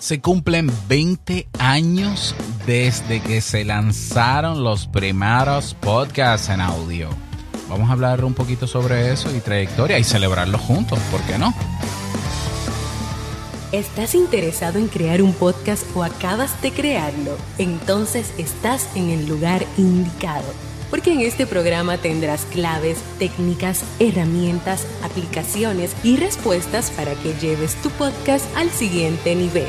Se cumplen 20 años desde que se lanzaron los primeros podcasts en audio. Vamos a hablar un poquito sobre eso y trayectoria y celebrarlo juntos, ¿por qué no? ¿Estás interesado en crear un podcast o acabas de crearlo? Entonces estás en el lugar indicado porque en este programa tendrás claves, técnicas, herramientas, aplicaciones y respuestas para que lleves tu podcast al siguiente nivel.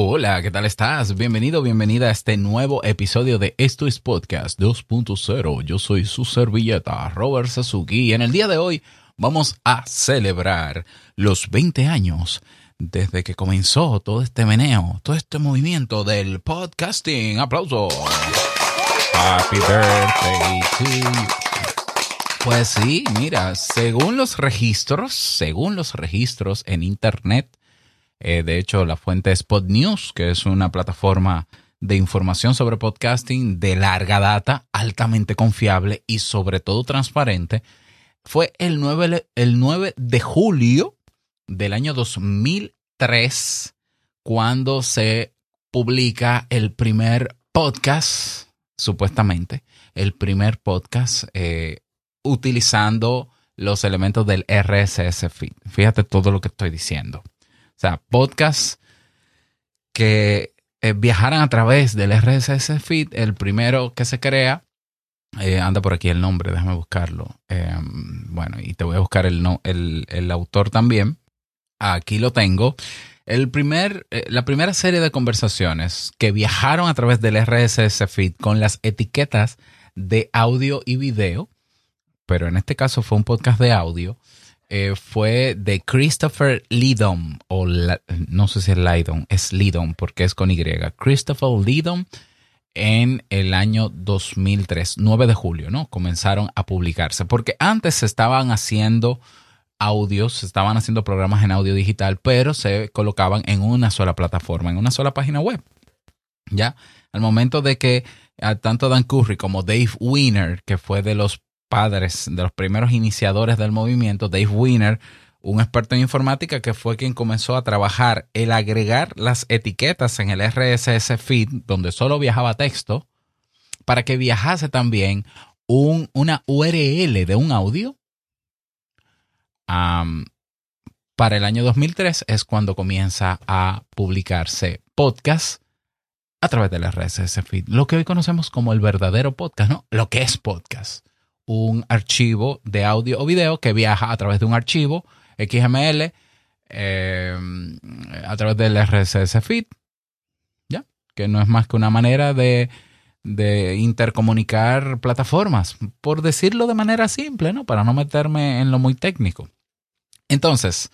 Hola, ¿qué tal estás? Bienvenido, bienvenida a este nuevo episodio de Esto es Podcast 2.0. Yo soy su servilleta, Robert Sasuki, y en el día de hoy vamos a celebrar los 20 años desde que comenzó todo este meneo, todo este movimiento del podcasting. ¡Aplausos! Happy birthday to you. Pues sí, mira, según los registros, según los registros en internet, eh, de hecho, la fuente es Pod News, que es una plataforma de información sobre podcasting de larga data, altamente confiable y sobre todo transparente. Fue el 9, el 9 de julio del año 2003 cuando se publica el primer podcast, supuestamente, el primer podcast eh, utilizando los elementos del RSS feed. Fíjate todo lo que estoy diciendo. O sea, podcasts que eh, viajaran a través del RSS feed, el primero que se crea, eh, anda por aquí el nombre, déjame buscarlo. Em, bueno, y te voy a buscar el, no, el, el, autor también. Aquí lo tengo. El primer, eh, la primera serie de conversaciones que viajaron a través del RSS feed con las etiquetas de audio y video, pero en este caso fue un podcast de audio, eh, fue de Christopher Lidom, o no sé si es Lidom, es Lidom porque es con Y. Christopher Lidom en el año 2003, 9 de julio, ¿no? Comenzaron a publicarse, porque antes se estaban haciendo audios, se estaban haciendo programas en audio digital, pero se colocaban en una sola plataforma, en una sola página web. ¿Ya? Al momento de que tanto Dan Curry como Dave Wiener, que fue de los padres, de los primeros iniciadores del movimiento, Dave Wiener, un experto en informática que fue quien comenzó a trabajar el agregar las etiquetas en el RSS feed, donde solo viajaba texto, para que viajase también un, una URL de un audio. para el año 2003 es cuando comienza a publicarse podcast a través del RSS feed, lo que hoy conocemos como el verdadero podcast, ¿no? Lo que es podcast un archivo de audio o video que viaja a través de un archivo XML eh, a través del RSS feed, ¿ya? Que no es más que una manera de, de intercomunicar plataformas, por decirlo de manera simple, ¿no? Para no meterme en lo muy técnico. Entonces,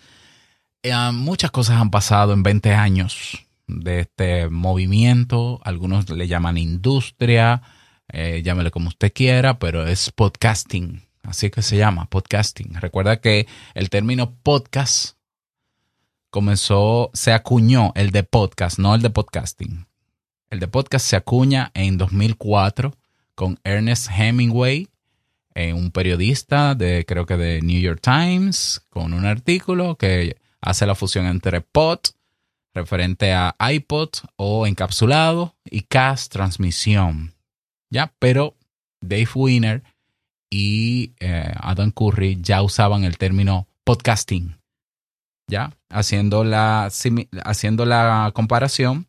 eh, muchas cosas han pasado en 20 años de este movimiento, algunos le llaman industria, eh, llámele como usted quiera, pero es podcasting, así que se llama podcasting. Recuerda que el término podcast comenzó, se acuñó el de podcast, no el de podcasting. El de podcast se acuña en 2004 con Ernest Hemingway, eh, un periodista de creo que de New York Times, con un artículo que hace la fusión entre pod, referente a iPod o encapsulado, y cast, transmisión. ¿Ya? Pero Dave Wiener y eh, Adam Curry ya usaban el término podcasting, ¿ya? Haciendo la, haciendo la comparación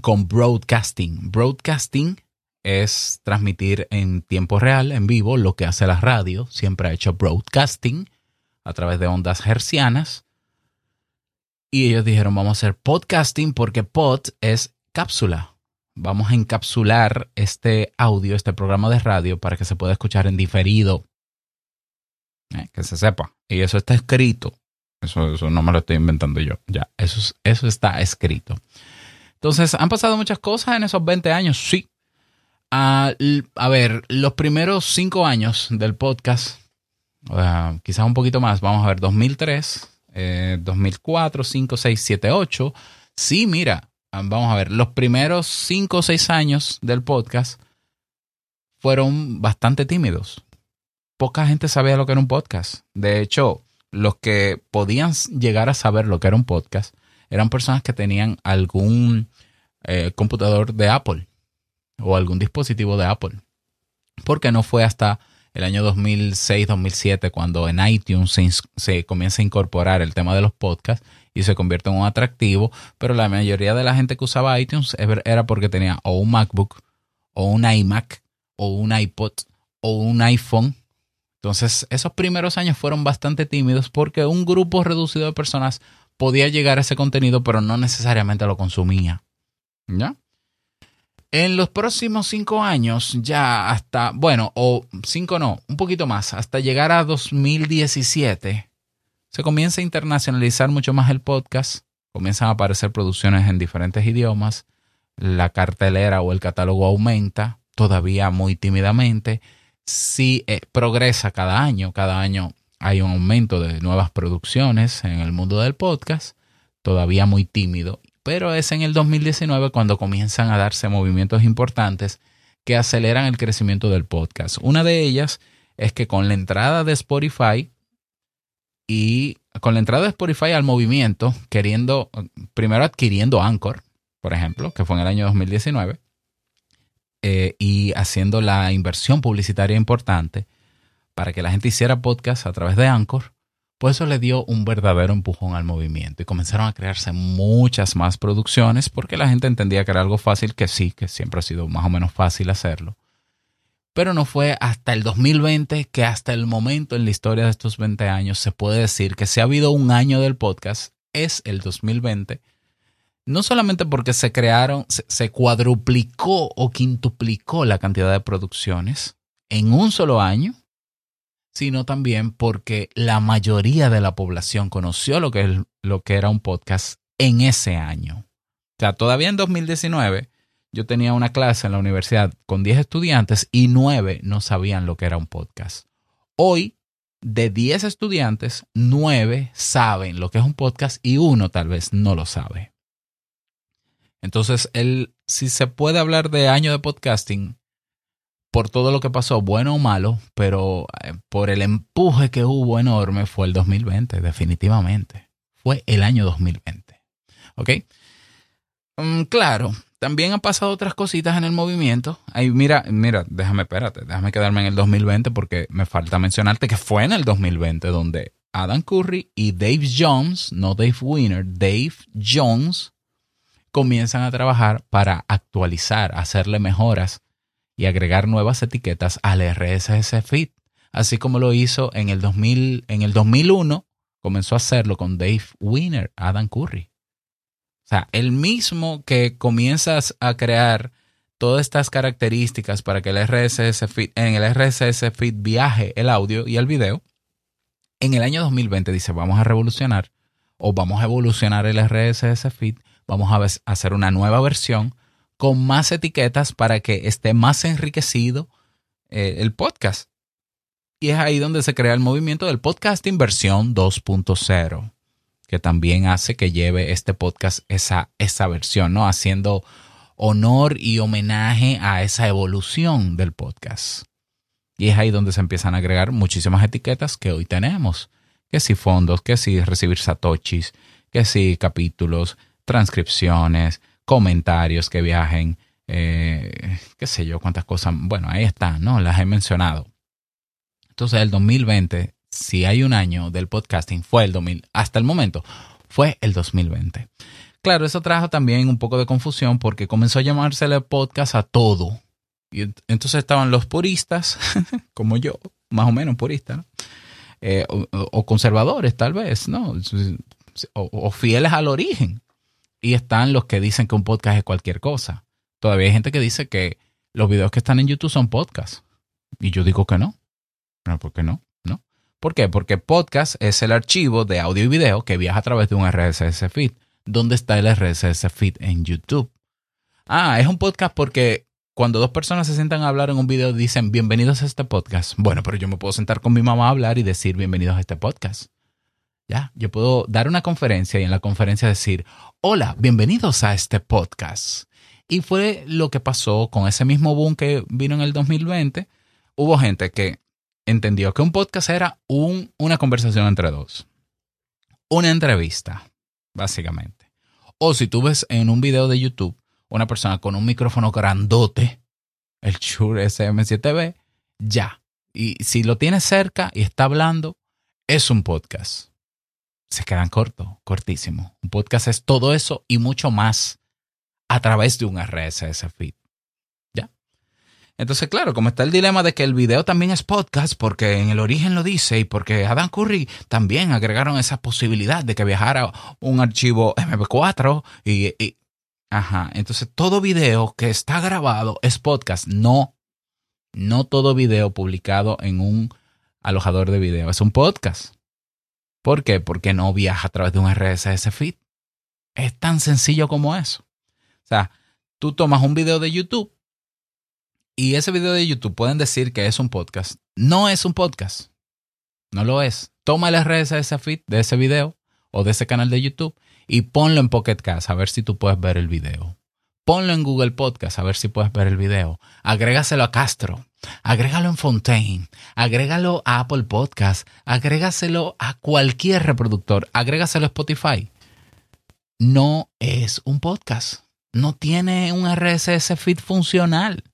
con broadcasting. Broadcasting es transmitir en tiempo real, en vivo, lo que hace la radio. Siempre ha hecho broadcasting a través de ondas hercianas. Y ellos dijeron, vamos a hacer podcasting porque pod es cápsula, vamos a encapsular este audio, este programa de radio, para que se pueda escuchar en diferido. Eh, que se sepa. Y eso está escrito. Eso, eso no me lo estoy inventando yo. Ya, eso, eso está escrito. Entonces, ¿han pasado muchas cosas en esos 20 años? Sí. a ver, los primeros cinco años del podcast quizás un poquito más, vamos a ver, 2003, eh, 2004, 5, 6, 7, 8. Sí, mira, vamos a ver, los primeros 5 o 6 años del podcast fueron bastante tímidos. Poca gente sabía lo que era un podcast. De hecho, los que podían llegar a saber lo que era un podcast eran personas que tenían algún eh, computador de Apple o algún dispositivo de Apple. Porque no fue hasta el año 2006-2007 cuando en iTunes se, comienza a incorporar el tema de los podcasts y se convierte en un atractivo, pero la mayoría de la gente que usaba iTunes era porque tenía o un MacBook o un iMac o un iPod o un iPhone. Entonces, esos primeros años fueron bastante tímidos porque un grupo reducido de personas podía llegar a ese contenido, pero no necesariamente lo consumía. ¿Ya? En los próximos cinco años, ya hasta, bueno, o cinco no, un poquito más, hasta llegar a 2017, se comienza a internacionalizar mucho más el podcast, comienzan a aparecer producciones en diferentes idiomas, la cartelera o el catálogo aumenta, todavía muy tímidamente, sí eh, progresa cada año, cada año hay un aumento de nuevas producciones en el mundo del podcast, todavía muy tímido, pero es en el 2019 cuando comienzan a darse movimientos importantes que aceleran el crecimiento del podcast. Una de ellas es que con la entrada de Spotify y con la entrada de Spotify al movimiento, queriendo, primero adquiriendo Anchor, por ejemplo, que fue en el año 2019, eh, y haciendo la inversión publicitaria importante para que la gente hiciera podcast a través de Anchor, pues eso le dio un verdadero empujón al movimiento y comenzaron a crearse muchas más producciones porque la gente entendía que era algo fácil, que sí, que siempre ha sido más o menos fácil hacerlo. Pero no fue hasta el 2020 que hasta el momento en la historia de estos 20 años se puede decir que si ha habido un año del podcast, es el 2020 no solamente porque se crearon, se, cuadruplicó o quintuplicó la cantidad de producciones en un solo año, sino también porque la mayoría de la población conoció lo que, lo que era un podcast en ese año. O sea, todavía en 2019 yo tenía una clase en la universidad con 10 estudiantes y 9 no sabían lo que era un podcast. Hoy, de 10 estudiantes, 9 saben lo que es un podcast y uno tal vez no lo sabe. Entonces, si se puede hablar de año de podcasting, por todo lo que pasó, bueno o malo, pero eh, por el empuje que hubo enorme, fue el 2020, definitivamente. Fue el año 2020. ¿Ok? Mm, claro, también han pasado otras cositas en el movimiento. Ahí, mira, mira, déjame, espérate, déjame quedarme en el 2020 porque me falta mencionarte que fue en el 2020 donde Adam Curry y Dave Jones, no Dave Winner, Dave Jones, comienzan a trabajar para actualizar, hacerle mejoras y agregar nuevas etiquetas al RSS Feed, así como lo hizo en el, 2000, en el 2001, comenzó a hacerlo con Dave Winner, Adam Curry. O sea, el mismo que comienzas a crear todas estas características para que el RSS feed, en el RSS feed viaje el audio y el video, en el año 2020 dice, vamos a revolucionar o vamos a evolucionar el RSS feed vamos a hacer una nueva versión con más etiquetas para que esté más enriquecido eh, el podcast. Y es ahí donde se crea el movimiento del podcasting versión 2.0, que también hace que lleve este podcast esa, esa versión, ¿no? Haciendo honor y homenaje a esa evolución del podcast. Y es ahí donde se empiezan a agregar muchísimas etiquetas que hoy tenemos. Que si fondos, que si recibir satoshis, que si capítulos, transcripciones, comentarios que viajen, eh, qué sé yo, cuántas cosas. Bueno, ahí están, ¿no? Las he mencionado. Entonces, el 2020, si hay un año del podcasting, fue el 2000, hasta el momento, fue el 2020. Claro, eso trajo también un poco de confusión porque comenzó a llamársele podcast a todo. Y entonces estaban los puristas, como yo, más o menos puristas, eh, o, conservadores tal vez, ¿no? o, fieles al origen y están los que dicen que un podcast es cualquier cosa. Todavía hay gente que dice que los videos que están en YouTube son podcasts. Y yo digo que no. No, ¿por qué no? ¿No? ¿Por qué? Porque podcast es el archivo de audio y video que viaja a través de un RSS feed. ¿Dónde está el RSS feed en YouTube? Ah, es un podcast porque cuando dos personas se sientan a hablar en un video dicen bienvenidos a este podcast. Bueno, pero yo me puedo sentar con mi mamá a hablar y decir bienvenidos a este podcast. Ya, yo puedo dar una conferencia y en la conferencia decir, hola, bienvenidos a este podcast. Y fue lo que pasó con ese mismo boom que vino en el 2020. Hubo gente que entendió que un podcast era un, una conversación entre dos. Una entrevista, básicamente. O si tú ves en un video de YouTube una persona con un micrófono grandote, el Shure SM7B, ya. Y si lo tienes cerca y está hablando, es un podcast se quedan cortos, cortísimos. Un podcast es todo eso y mucho más a través de un RSS feed. ¿Ya? Entonces, claro, como está el dilema de que el video también es podcast, porque en el origen lo dice y porque Adam Curry también agregaron esa posibilidad de que viajara un archivo MP4 y, y Ajá, entonces todo video que está grabado es podcast. No, no todo video publicado en un alojador de video es un podcast. ¿Por qué? Porque no viaja a través de un RSS feed. Es tan sencillo como eso. O sea, tú tomas un video de YouTube y ese video de YouTube pueden decir que es un podcast. No es un podcast. No lo es. Toma el RSS feed de ese video o de ese canal de YouTube y ponlo en Pocket Cast a ver si tú puedes ver el video. Ponlo en Google Podcast a ver si puedes ver el video. Agrégaselo a Castro. Agrégalo en Fontaine. Agrégalo a Apple Podcast. Agrégaselo a cualquier reproductor. Agrégaselo a Spotify. No es un podcast. No tiene un RSS feed funcional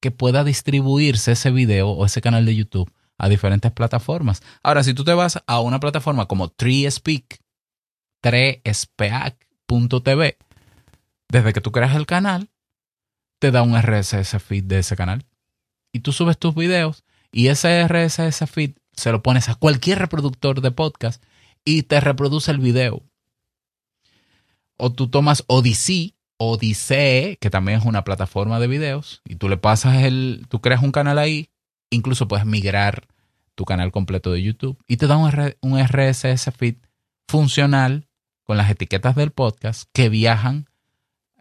que pueda distribuirse ese video o ese canal de YouTube a diferentes plataformas. Ahora, si tú te vas a una plataforma como TreeSpeak, treespeak.tv, desde que tú creas el canal, te da un RSS feed de ese canal. Y tú subes tus videos y ese RSS feed se lo pones a cualquier reproductor de podcast y te reproduce el video. O tú tomas Odyssey, Odyssey, que también es una plataforma de videos, y tú le pasas el, tú creas un canal ahí, incluso puedes migrar tu canal completo de YouTube y te da un, un RSS feed funcional con las etiquetas del podcast que viajan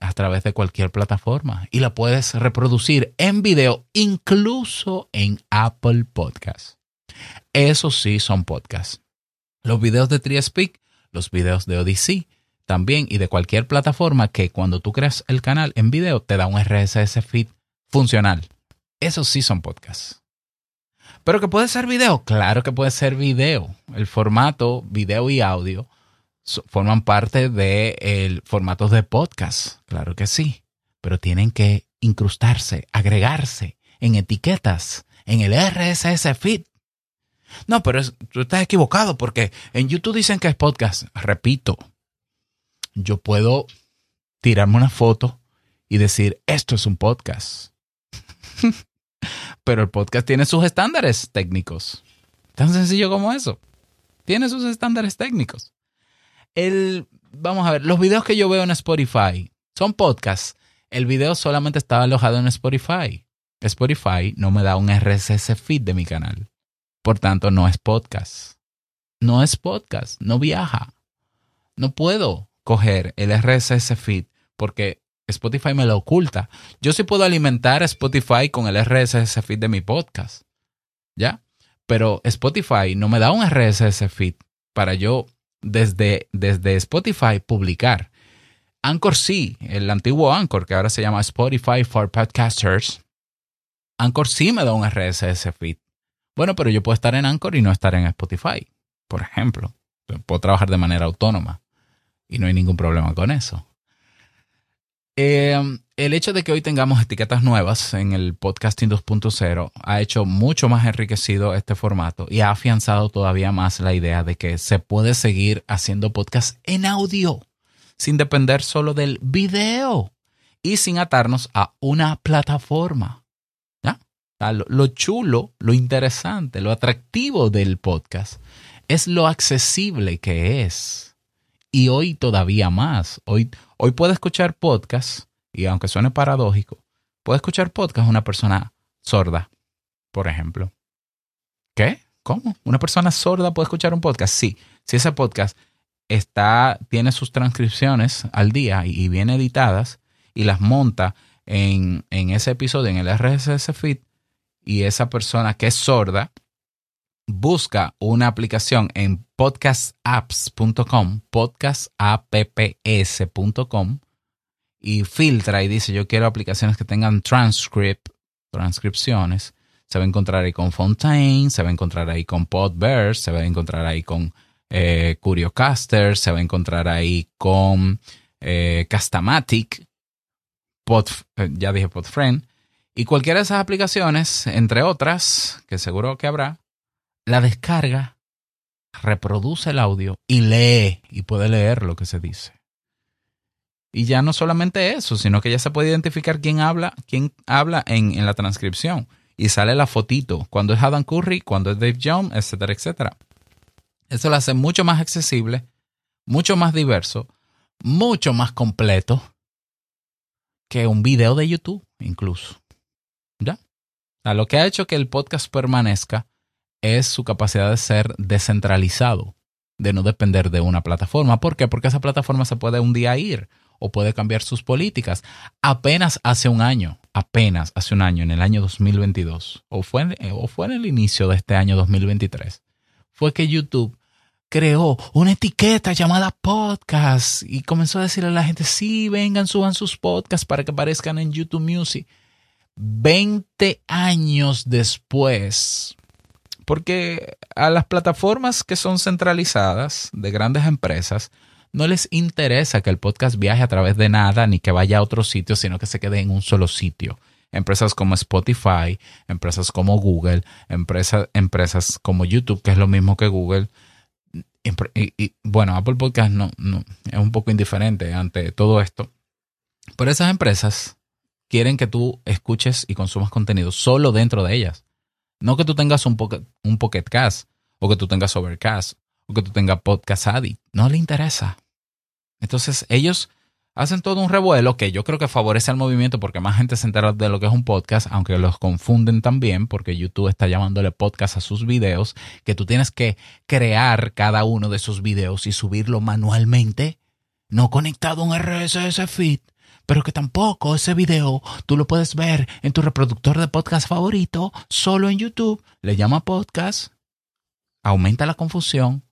a través de cualquier plataforma y la puedes reproducir en video incluso en Apple Podcasts. Eso sí son podcasts. Los videos de TriSpeak, los videos de Odyssey también y de cualquier plataforma que cuando tú creas el canal en video te da un RSS feed funcional. Eso sí son podcasts. Pero que puede ser video, claro que puede ser video. El formato video y audio forman parte de el formatos de podcast, claro que sí, pero tienen que incrustarse, agregarse en etiquetas, en el RSS feed. No, pero tú estás equivocado porque en YouTube dicen que es podcast. Repito, yo puedo tirarme una foto y decir, esto es un podcast. pero el podcast tiene sus estándares técnicos. Tan sencillo como eso. Tiene sus estándares técnicos el, vamos a ver, los videos que yo veo en Spotify son podcasts. El video solamente estaba alojado en Spotify. Spotify no me da un RSS feed de mi canal. Por tanto, no es podcast. No es podcast, no viaja. No puedo coger el RSS feed porque Spotify me lo oculta. Yo sí puedo alimentar Spotify con el RSS feed de mi podcast. ¿Ya? Pero Spotify no me da un RSS feed para yo desde, desde Spotify publicar. Anchor sí, el antiguo Anchor, que ahora se llama Spotify for Podcasters. Anchor sí me da un RSS feed. Bueno, pero yo puedo estar en Anchor y no estar en Spotify, por ejemplo. Puedo trabajar de manera autónoma y no hay ningún problema con eso. Eh, el hecho de que hoy tengamos etiquetas nuevas en el podcasting 2.0 ha hecho mucho más enriquecido este formato y ha afianzado todavía más la idea de que se puede seguir haciendo podcast en audio sin depender solo del video y sin atarnos a una plataforma. ¿Ya? lo chulo, lo interesante, lo atractivo del podcast es lo accesible que es. Y hoy todavía más. Hoy, hoy puede escuchar podcast y aunque suene paradójico, puede escuchar podcast una persona sorda, por ejemplo. ¿Qué? ¿Cómo? ¿Una persona sorda puede escuchar un podcast? Sí. Si ese podcast está, tiene sus transcripciones al día y, viene editadas y las monta en, en ese episodio, en el RSS feed, y esa persona que es sorda busca una aplicación en podcastapps.com, podcastapps.com, y filtra y dice yo quiero aplicaciones que tengan transcript, transcripciones. Se va a encontrar ahí con Fontaine, se va a encontrar ahí con Podverse, se va a encontrar ahí con eh, Curiocaster, se va a encontrar ahí con eh, Castamatic, Pod, eh, ya dije Podfriend, y cualquiera de esas aplicaciones, entre otras, que seguro que habrá, la descarga, reproduce el audio y lee y puede leer lo que se dice. Y ya no solamente eso, sino que ya se puede identificar quién habla, quién habla en, en la transcripción. Y sale la fotito, cuando es Adam Curry, cuando es Dave Jones, etcétera, etcétera. Eso lo hace mucho más accesible, mucho más diverso, mucho más completo que un video de YouTube, incluso. ¿Ya? Lo que ha hecho que el podcast permanezca es su capacidad de ser descentralizado, de no depender de una plataforma. ¿Por qué? Porque esa plataforma se puede un día ir o puede cambiar sus políticas. Apenas hace un año, apenas hace un año, en el año 2022, o fue, o fue en el inicio de este año 2023, fue que YouTube creó una etiqueta llamada podcast y comenzó a decirle a la gente, sí, vengan, suban sus podcasts para que aparezcan en YouTube Music. 20 años después, porque a las plataformas que son centralizadas de grandes empresas, no les interesa que el podcast viaje a través de nada ni que vaya a otro sitio, sino que se quede en un solo sitio. Empresas como Spotify, empresas como Google, empresas, empresas como YouTube, que es lo mismo que Google, y, bueno, Apple Podcast no, no, es un poco indiferente ante todo esto. Pero esas empresas quieren que tú escuches y consumas contenido solo dentro de ellas. No que tú tengas un pocket, un pocket o que tú tengas Overcast, o que tú tengas Podcast Addict. No le interesa. Entonces ellos hacen todo un revuelo que yo creo que favorece al movimiento porque más gente se entera de lo que es un podcast, aunque los confunden también porque YouTube está llamándole podcast a sus videos, que tú tienes que crear cada uno de esos videos y subirlo manualmente, no conectado a un RSS feed, pero que tampoco ese video tú lo puedes ver en tu reproductor de podcast favorito, solo en YouTube, le llama podcast, aumenta la confusión,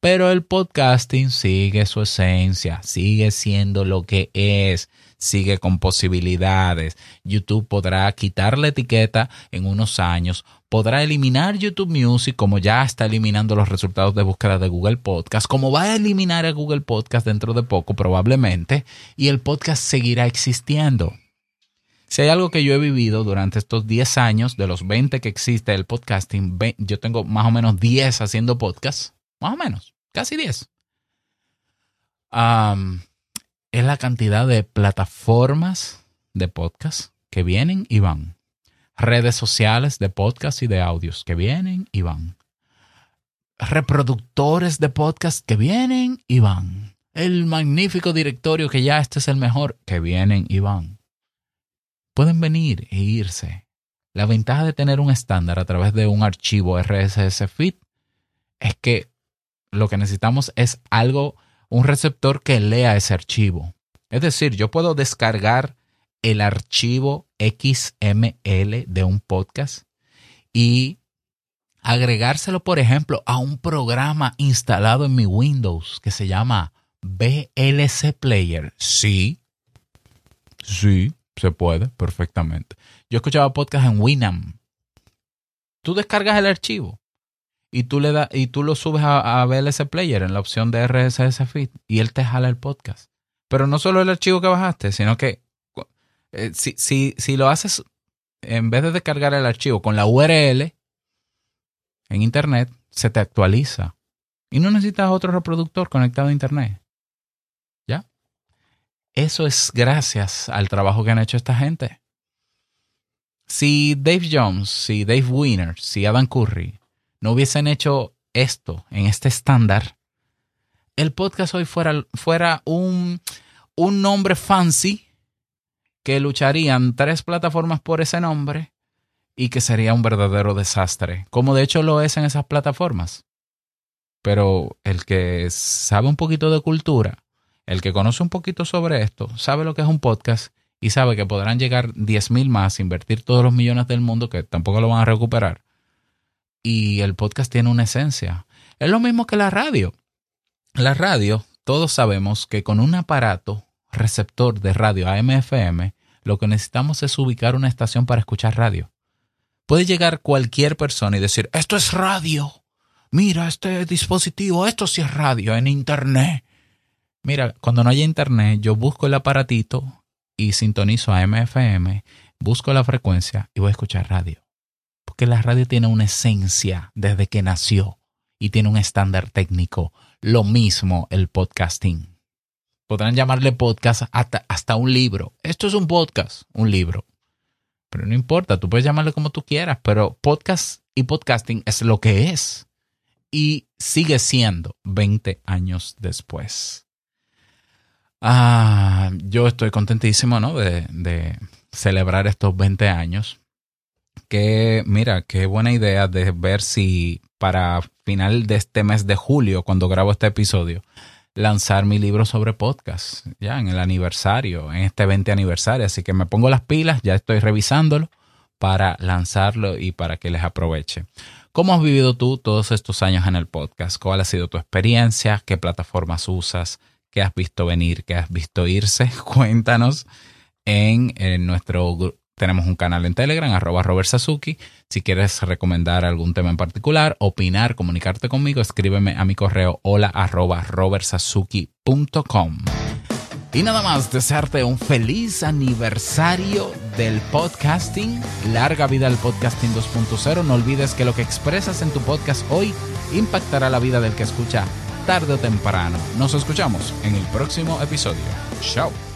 pero el podcasting sigue su esencia, sigue siendo lo que es, sigue con posibilidades. YouTube podrá quitar la etiqueta en unos años, podrá eliminar YouTube Music como ya está eliminando los resultados de búsqueda de Google Podcast, como va a eliminar a Google Podcast dentro de poco probablemente, y el podcast seguirá existiendo. Si hay algo que yo he vivido durante estos 10 años, de los 20 que existe el podcasting, yo tengo más o menos 10 haciendo podcast más o menos, casi 10. es la cantidad de plataformas de podcast que vienen y van. Redes sociales de podcast y de audios que vienen y van. Reproductores de podcast que vienen y van. El magnífico directorio que ya este es el mejor que vienen y van. Pueden venir e irse. La ventaja de tener un estándar a través de un archivo RSS feed es que lo que necesitamos es algo, un receptor que lea ese archivo. Es decir, yo puedo descargar el archivo XML de un podcast y agregárselo, por ejemplo, a un programa instalado en mi Windows que se llama VLC Player. Sí, sí, se puede perfectamente. Yo escuchaba podcast en Winamp. Tú descargas el archivo y tú le y tú lo subes a, a Player en la opción de RSS feed y él te jala el podcast. Pero no solo el archivo que bajaste, sino que eh, si, si, si lo haces en vez de descargar el archivo con la URL en internet, se te actualiza. Y no necesitas otro reproductor conectado a internet. ¿Ya? Eso es gracias al trabajo que han hecho esta gente. Si Dave Jones, si Dave Winner, si Adam Curry no hubiesen hecho esto en este estándar, el podcast hoy fuera, fuera un, un nombre fancy que lucharían tres plataformas por ese nombre y que sería un verdadero desastre, como de hecho lo es en esas plataformas. Pero el que sabe un poquito de cultura, el que conoce un poquito sobre esto, sabe lo que es un podcast y sabe que podrán llegar 10 mil más, invertir todos los millones del mundo, que tampoco lo van a recuperar. Y el podcast tiene una esencia. Es lo mismo que la radio. La radio, todos sabemos que con un aparato receptor de radio AM/FM, lo que necesitamos es ubicar una estación para escuchar radio. Puede llegar cualquier persona y decir, esto es radio. Mira este dispositivo, esto sí es radio en internet. Mira, cuando no haya internet, yo busco el aparatito y sintonizo a MFM, busco la frecuencia y voy a escuchar radio. Porque la radio tiene una esencia desde que nació y tiene un estándar técnico. Lo mismo el podcasting. Podrán llamarle podcast hasta, hasta un libro. Esto es un podcast, un libro. Pero no importa, tú puedes llamarle como tú quieras, pero podcast y podcasting es lo que es. Y sigue siendo 20 años después. Ah, yo estoy contentísimo, ¿no? De, de, celebrar estos 20 años. Que, mira, qué buena idea de ver si para final de este mes de julio, cuando grabo este episodio, lanzar mi libro sobre podcast, ya en el aniversario, en este 20 aniversario. Así que me pongo las pilas, ya estoy revisándolo para lanzarlo y para que les aproveche. ¿Cómo has vivido tú todos estos años en el podcast? ¿Cuál ha sido tu experiencia? ¿Qué plataformas usas? ¿Qué has visto venir? ¿Qué has visto irse? Cuéntanos en, nuestro tenemos un canal en Telegram, arroba Robert Sasuki. Si quieres recomendar algún tema en particular, opinar, comunicarte conmigo, escríbeme a mi correo hola arroba robertsasuki.com. Y nada más, desearte un feliz aniversario del podcasting. Larga vida al podcasting 2.0. No olvides que lo que expresas en tu podcast hoy impactará la vida del que escucha tarde o temprano. Nos escuchamos en el próximo episodio. Chao.